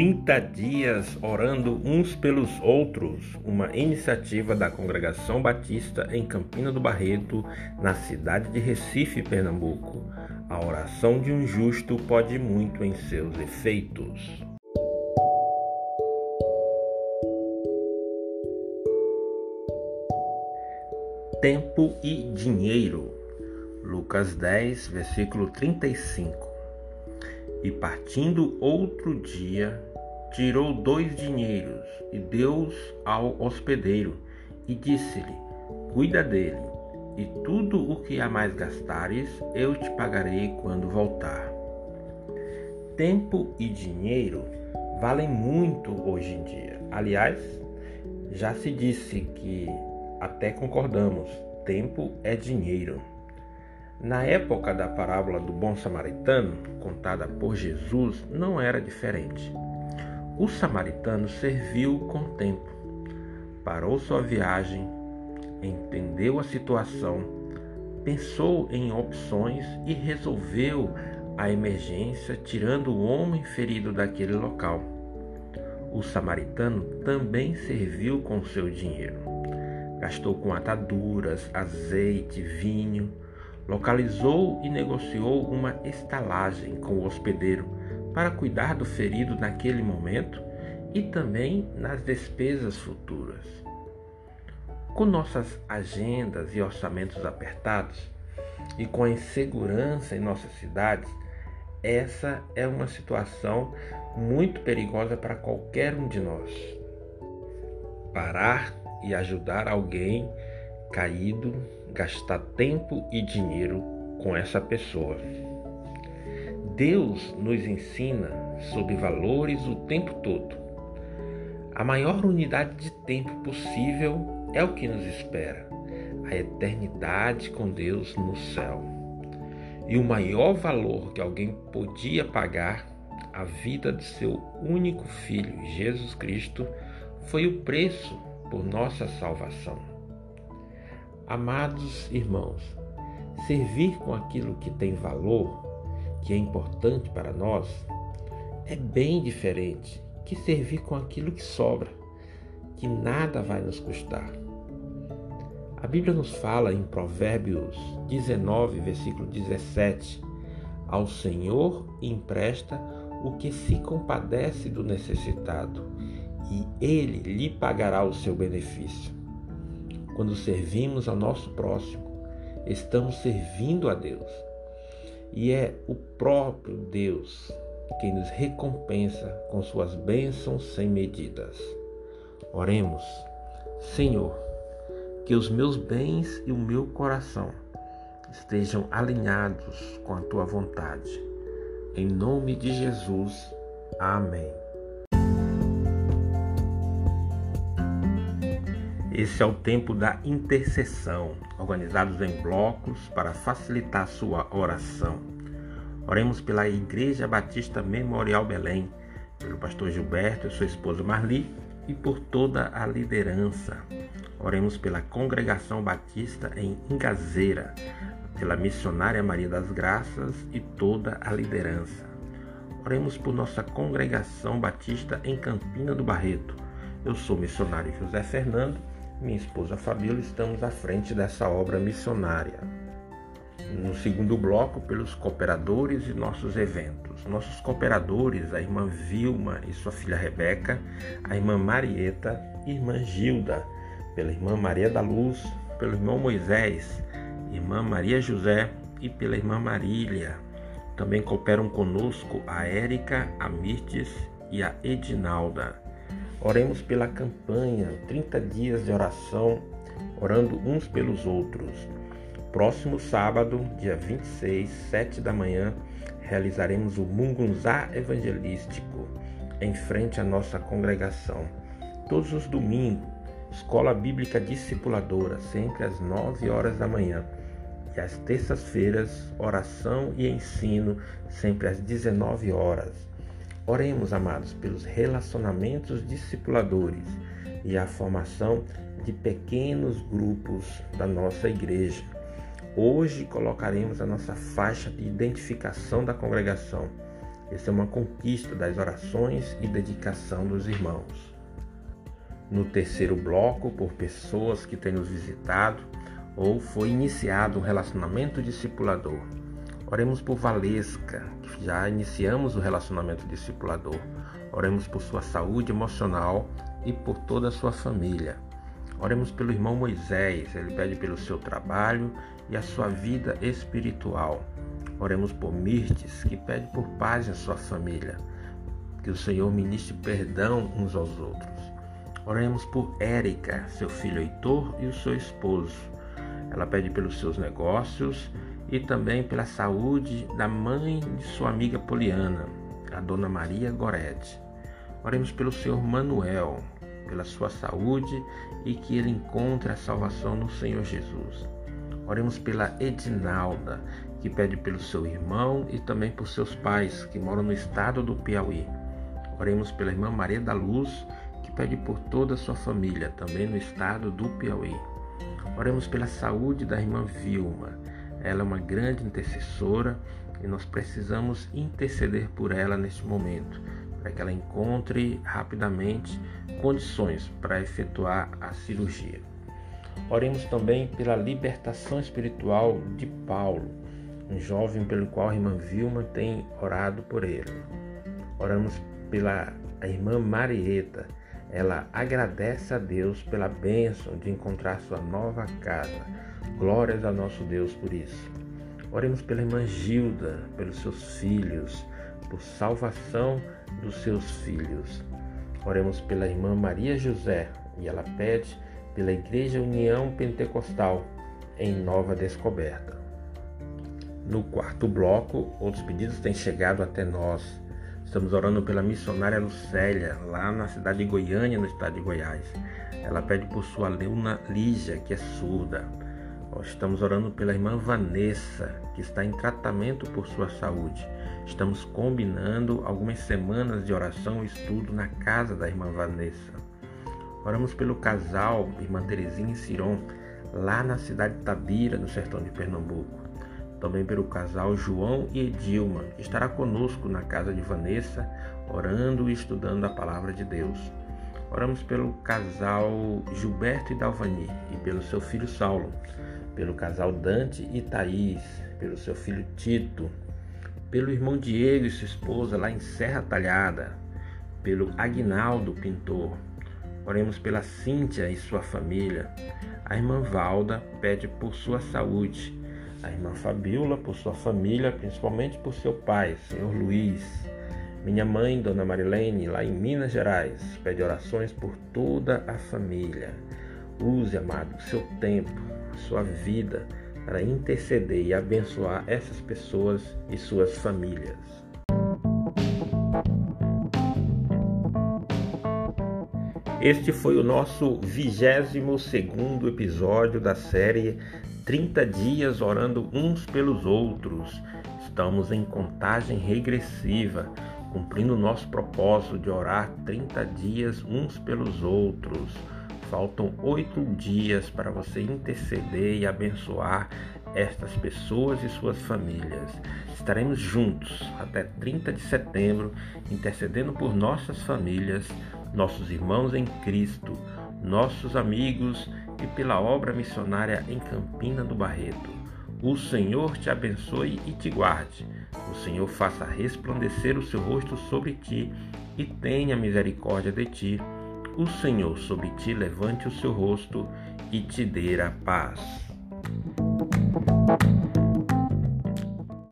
30 dias orando uns pelos outros, uma iniciativa da Congregação Batista em Campina do Barreto, na cidade de Recife, Pernambuco. A oração de um justo pode muito em seus efeitos. Tempo e dinheiro. Lucas 10, versículo 35. E partindo outro dia, tirou dois dinheiros e deu-os ao hospedeiro, e disse-lhe: Cuida dele, e tudo o que a mais gastares, eu te pagarei quando voltar. Tempo e dinheiro valem muito hoje em dia. Aliás, já se disse que até concordamos: tempo é dinheiro. Na época da parábola do bom samaritano, contada por Jesus, não era diferente. O samaritano serviu com tempo, parou sua viagem, entendeu a situação, pensou em opções e resolveu a emergência, tirando o homem ferido daquele local. O samaritano também serviu com seu dinheiro. Gastou com ataduras, azeite, vinho localizou e negociou uma estalagem com o hospedeiro para cuidar do ferido naquele momento e também nas despesas futuras. Com nossas agendas e orçamentos apertados e com a insegurança em nossas cidades, essa é uma situação muito perigosa para qualquer um de nós. Parar e ajudar alguém caído, gastar tempo e dinheiro com essa pessoa. Deus nos ensina sobre valores o tempo todo. A maior unidade de tempo possível é o que nos espera, a eternidade com Deus no céu. E o maior valor que alguém podia pagar, a vida de seu único filho, Jesus Cristo, foi o preço por nossa salvação. Amados irmãos, servir com aquilo que tem valor, que é importante para nós, é bem diferente que servir com aquilo que sobra, que nada vai nos custar. A Bíblia nos fala em Provérbios 19, versículo 17: Ao Senhor empresta o que se compadece do necessitado, e ele lhe pagará o seu benefício. Quando servimos ao nosso próximo, estamos servindo a Deus. E é o próprio Deus quem nos recompensa com suas bênçãos sem medidas. Oremos, Senhor, que os meus bens e o meu coração estejam alinhados com a tua vontade. Em nome de Jesus. Amém. Esse é o tempo da intercessão, organizados em blocos para facilitar sua oração. Oremos pela Igreja Batista Memorial Belém, pelo pastor Gilberto e sua esposa Marli e por toda a liderança. Oremos pela Congregação Batista em Ingazeira, pela missionária Maria das Graças e toda a liderança. Oremos por nossa Congregação Batista em Campina do Barreto. Eu sou o missionário José Fernando minha esposa Fabíola, estamos à frente dessa obra missionária. No segundo bloco, pelos cooperadores e nossos eventos. Nossos cooperadores, a irmã Vilma e sua filha Rebeca, a irmã Marieta e irmã Gilda, pela irmã Maria da Luz, pelo irmão Moisés, irmã Maria José e pela irmã Marília. Também cooperam conosco a Érica, a Mirtes e a Edinalda. Oremos pela campanha 30 dias de oração, orando uns pelos outros. Próximo sábado, dia 26, 7 da manhã, realizaremos o Mungunzá Evangelístico em frente à nossa congregação. Todos os domingos, Escola Bíblica Discipuladora, sempre às 9 horas da manhã. E às terças-feiras, oração e ensino, sempre às 19 horas. Oremos, amados, pelos relacionamentos discipuladores e a formação de pequenos grupos da nossa igreja. Hoje colocaremos a nossa faixa de identificação da congregação Essa é uma conquista das orações e dedicação dos irmãos. No terceiro bloco, por pessoas que têm nos visitado ou foi iniciado um relacionamento discipulador. Oremos por Valesca, que já iniciamos o relacionamento discipulador. Oremos por sua saúde emocional e por toda a sua família. Oremos pelo irmão Moisés, ele pede pelo seu trabalho e a sua vida espiritual. Oremos por Mirtes, que pede por paz em sua família. Que o Senhor ministre perdão uns aos outros. Oremos por Érica, seu filho Heitor e o seu esposo. Ela pede pelos seus negócios e também pela saúde da mãe de sua amiga Poliana, a dona Maria Goretti. Oremos pelo Senhor Manuel, pela sua saúde e que ele encontre a salvação no Senhor Jesus. Oremos pela Edinalda, que pede pelo seu irmão e também por seus pais, que moram no estado do Piauí. Oremos pela irmã Maria da Luz, que pede por toda a sua família, também no estado do Piauí. Oremos pela saúde da irmã Vilma. Ela é uma grande intercessora e nós precisamos interceder por ela neste momento, para que ela encontre rapidamente condições para efetuar a cirurgia. Oremos também pela libertação espiritual de Paulo, um jovem pelo qual a irmã Vilma tem orado por ele. Oramos pela irmã Marieta. Ela agradece a Deus pela bênção de encontrar sua nova casa. Glórias a nosso Deus por isso. Oremos pela irmã Gilda, pelos seus filhos, por salvação dos seus filhos. Oremos pela irmã Maria José e ela pede pela Igreja União Pentecostal em Nova Descoberta. No quarto bloco, outros pedidos têm chegado até nós. Estamos orando pela missionária Lucélia, lá na cidade de Goiânia, no estado de Goiás. Ela pede por sua aluna Lígia, que é surda. Estamos orando pela irmã Vanessa, que está em tratamento por sua saúde. Estamos combinando algumas semanas de oração e estudo na casa da irmã Vanessa. Oramos pelo casal, irmã Terezinha e Ciron, lá na cidade de Tabira, no sertão de Pernambuco também pelo casal João e Edilma, que estará conosco na casa de Vanessa, orando e estudando a palavra de Deus. Oramos pelo casal Gilberto e Dalvani e pelo seu filho Saulo, pelo casal Dante e Thaís, pelo seu filho Tito, pelo irmão Diego e sua esposa lá em Serra Talhada, pelo Agnaldo Pintor. Oremos pela Cíntia e sua família. A irmã Valda pede por sua saúde a irmã Fabiola, por sua família, principalmente por seu pai, senhor Luiz. Minha mãe, Dona Marilene, lá em Minas Gerais, pede orações por toda a família. Use, amado, seu tempo, sua vida para interceder e abençoar essas pessoas e suas famílias. Este foi o nosso 22 segundo episódio da série 30 dias orando uns pelos outros. Estamos em contagem regressiva, cumprindo o nosso propósito de orar 30 dias uns pelos outros. Faltam oito dias para você interceder e abençoar estas pessoas e suas famílias. Estaremos juntos até 30 de setembro, intercedendo por nossas famílias, nossos irmãos em Cristo, nossos amigos e pela obra missionária em Campina do Barreto. O Senhor te abençoe e te guarde. O Senhor faça resplandecer o seu rosto sobre ti e tenha misericórdia de ti. O Senhor sobre ti levante o seu rosto e te dê a paz.